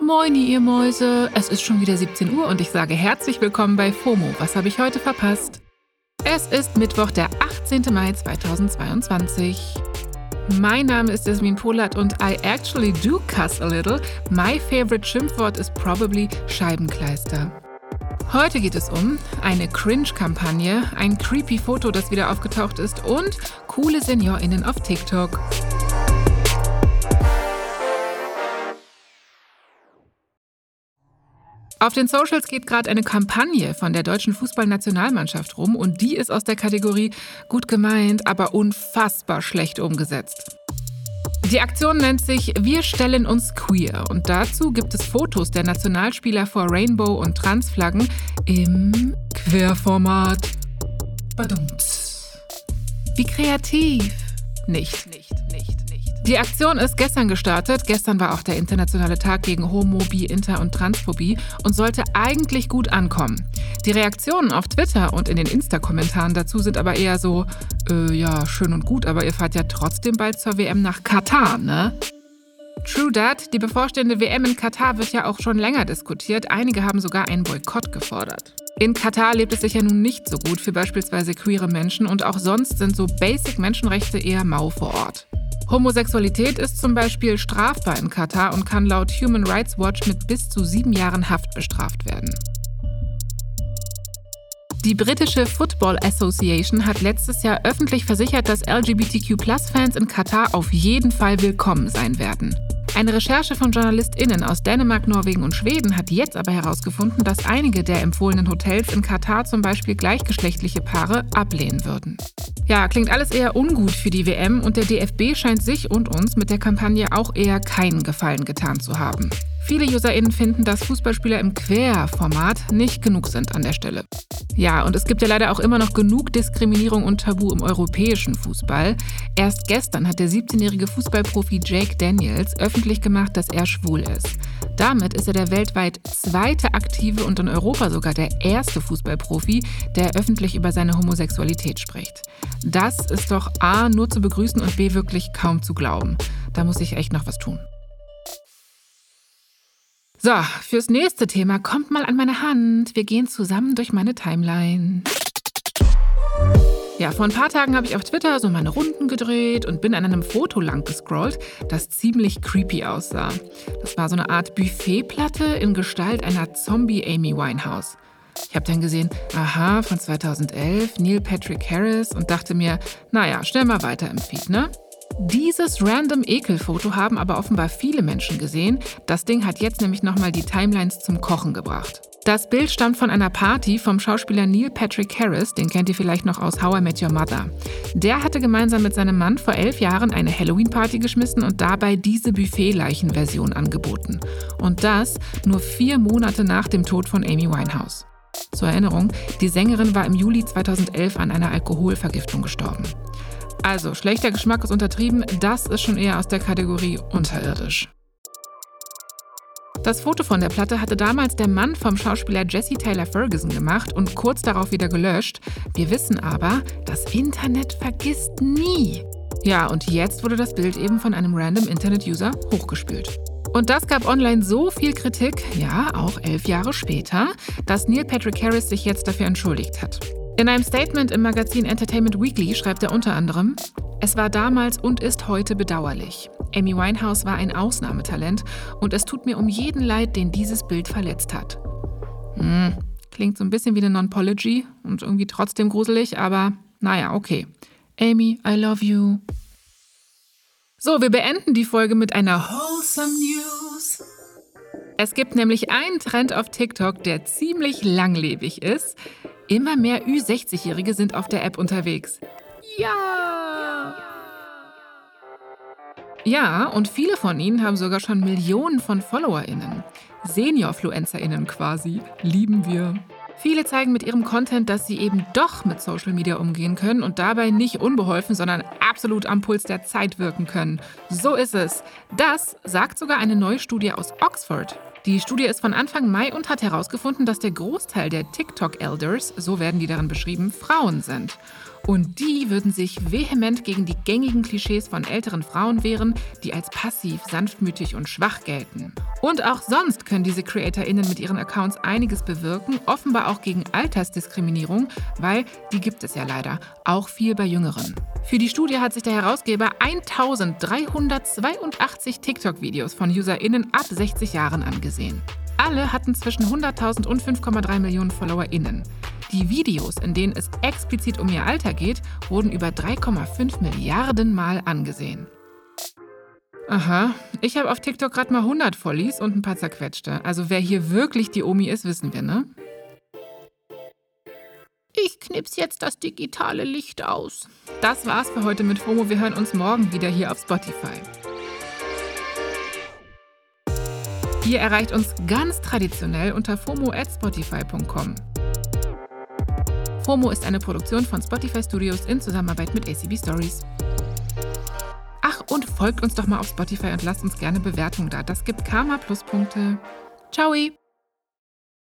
Moini, ihr Mäuse. Es ist schon wieder 17 Uhr und ich sage herzlich willkommen bei FOMO. Was habe ich heute verpasst? Es ist Mittwoch, der 18. Mai 2022. Mein Name ist Jasmin Polat und I actually do cuss a little. My favorite Schimpfwort ist probably Scheibenkleister. Heute geht es um eine Cringe-Kampagne, ein creepy Foto, das wieder aufgetaucht ist und coole SeniorInnen auf TikTok. Auf den Socials geht gerade eine Kampagne von der deutschen Fußballnationalmannschaft rum und die ist aus der Kategorie gut gemeint, aber unfassbar schlecht umgesetzt. Die Aktion nennt sich Wir stellen uns queer und dazu gibt es Fotos der Nationalspieler vor Rainbow- und Transflaggen im Querformat. Badumts. Wie kreativ. Nicht, nicht, nicht. Die Aktion ist gestern gestartet. Gestern war auch der internationale Tag gegen Homo, Bi, Inter und Transphobie und sollte eigentlich gut ankommen. Die Reaktionen auf Twitter und in den Insta-Kommentaren dazu sind aber eher so, äh, ja, schön und gut, aber ihr fahrt ja trotzdem bald zur WM nach Katar, ne? True that, die bevorstehende WM in Katar wird ja auch schon länger diskutiert. Einige haben sogar einen Boykott gefordert. In Katar lebt es sich ja nun nicht so gut für beispielsweise queere Menschen und auch sonst sind so Basic Menschenrechte eher mau vor Ort. Homosexualität ist zum Beispiel strafbar in Katar und kann laut Human Rights Watch mit bis zu sieben Jahren Haft bestraft werden. Die britische Football Association hat letztes Jahr öffentlich versichert, dass LGBTQ-Fans in Katar auf jeden Fall willkommen sein werden. Eine Recherche von JournalistInnen aus Dänemark, Norwegen und Schweden hat jetzt aber herausgefunden, dass einige der empfohlenen Hotels in Katar zum Beispiel gleichgeschlechtliche Paare ablehnen würden. Ja, klingt alles eher ungut für die WM und der DFB scheint sich und uns mit der Kampagne auch eher keinen Gefallen getan zu haben. Viele UserInnen finden, dass Fußballspieler im Querformat nicht genug sind an der Stelle. Ja, und es gibt ja leider auch immer noch genug Diskriminierung und Tabu im europäischen Fußball. Erst gestern hat der 17-jährige Fußballprofi Jake Daniels öffentlich gemacht, dass er schwul ist. Damit ist er der weltweit zweite aktive und in Europa sogar der erste Fußballprofi, der öffentlich über seine Homosexualität spricht. Das ist doch A nur zu begrüßen und B wirklich kaum zu glauben. Da muss ich echt noch was tun. So, fürs nächste Thema kommt mal an meine Hand. Wir gehen zusammen durch meine Timeline. Ja, vor ein paar Tagen habe ich auf Twitter so meine Runden gedreht und bin an einem Foto lang gescrollt, das ziemlich creepy aussah. Das war so eine Art Buffetplatte in Gestalt einer Zombie-Amy Winehouse. Ich habe dann gesehen, aha, von 2011, Neil Patrick Harris und dachte mir, naja, schnell mal weiter im Feed, ne? Dieses random Ekelfoto haben aber offenbar viele Menschen gesehen. Das Ding hat jetzt nämlich nochmal die Timelines zum Kochen gebracht. Das Bild stammt von einer Party vom Schauspieler Neil Patrick Harris, den kennt ihr vielleicht noch aus How I Met Your Mother. Der hatte gemeinsam mit seinem Mann vor elf Jahren eine Halloween-Party geschmissen und dabei diese Buffet-Leichen-Version angeboten. Und das nur vier Monate nach dem Tod von Amy Winehouse. Zur Erinnerung, die Sängerin war im Juli 2011 an einer Alkoholvergiftung gestorben. Also, schlechter Geschmack ist untertrieben, das ist schon eher aus der Kategorie unterirdisch. Das Foto von der Platte hatte damals der Mann vom Schauspieler Jesse Taylor Ferguson gemacht und kurz darauf wieder gelöscht. Wir wissen aber, das Internet vergisst nie. Ja, und jetzt wurde das Bild eben von einem random Internet-User hochgespült. Und das gab online so viel Kritik, ja, auch elf Jahre später, dass Neil Patrick Harris sich jetzt dafür entschuldigt hat. In einem Statement im Magazin Entertainment Weekly schreibt er unter anderem, es war damals und ist heute bedauerlich. Amy Winehouse war ein Ausnahmetalent und es tut mir um jeden leid, den dieses Bild verletzt hat. Hm, klingt so ein bisschen wie eine Non-Pology und irgendwie trotzdem gruselig, aber naja, okay. Amy, I love you. So, wir beenden die Folge mit einer Wholesome News. Es gibt nämlich einen Trend auf TikTok, der ziemlich langlebig ist. Immer mehr Ü60-Jährige sind auf der App unterwegs. Ja! Ja, und viele von ihnen haben sogar schon Millionen von FollowerInnen. SeniorfluencerInnen quasi. Lieben wir. Viele zeigen mit ihrem Content, dass sie eben doch mit Social Media umgehen können und dabei nicht unbeholfen, sondern absolut am Puls der Zeit wirken können. So ist es. Das sagt sogar eine neue Studie aus Oxford. Die Studie ist von Anfang Mai und hat herausgefunden, dass der Großteil der TikTok-Elders, so werden die darin beschrieben, Frauen sind. Und die würden sich vehement gegen die gängigen Klischees von älteren Frauen wehren, die als passiv, sanftmütig und schwach gelten. Und auch sonst können diese CreatorInnen mit ihren Accounts einiges bewirken, offenbar auch gegen Altersdiskriminierung, weil die gibt es ja leider, auch viel bei Jüngeren. Für die Studie hat sich der Herausgeber 1382 TikTok-Videos von UserInnen ab 60 Jahren angesehen. Alle hatten zwischen 100.000 und 5,3 Millionen FollowerInnen. Die Videos, in denen es explizit um ihr Alter geht, wurden über 3,5 Milliarden Mal angesehen. Aha, ich habe auf TikTok gerade mal 100 Follies und ein paar zerquetschte. Also wer hier wirklich die Omi ist, wissen wir, ne? Ich knips jetzt das digitale Licht aus. Das war's für heute mit FOMO. Wir hören uns morgen wieder hier auf Spotify. Ihr erreicht uns ganz traditionell unter fomo@spotify.com. FOMO ist eine Produktion von Spotify Studios in Zusammenarbeit mit ACB Stories. Ach, und folgt uns doch mal auf Spotify und lasst uns gerne Bewertungen da. Das gibt Karma Pluspunkte. Ciao!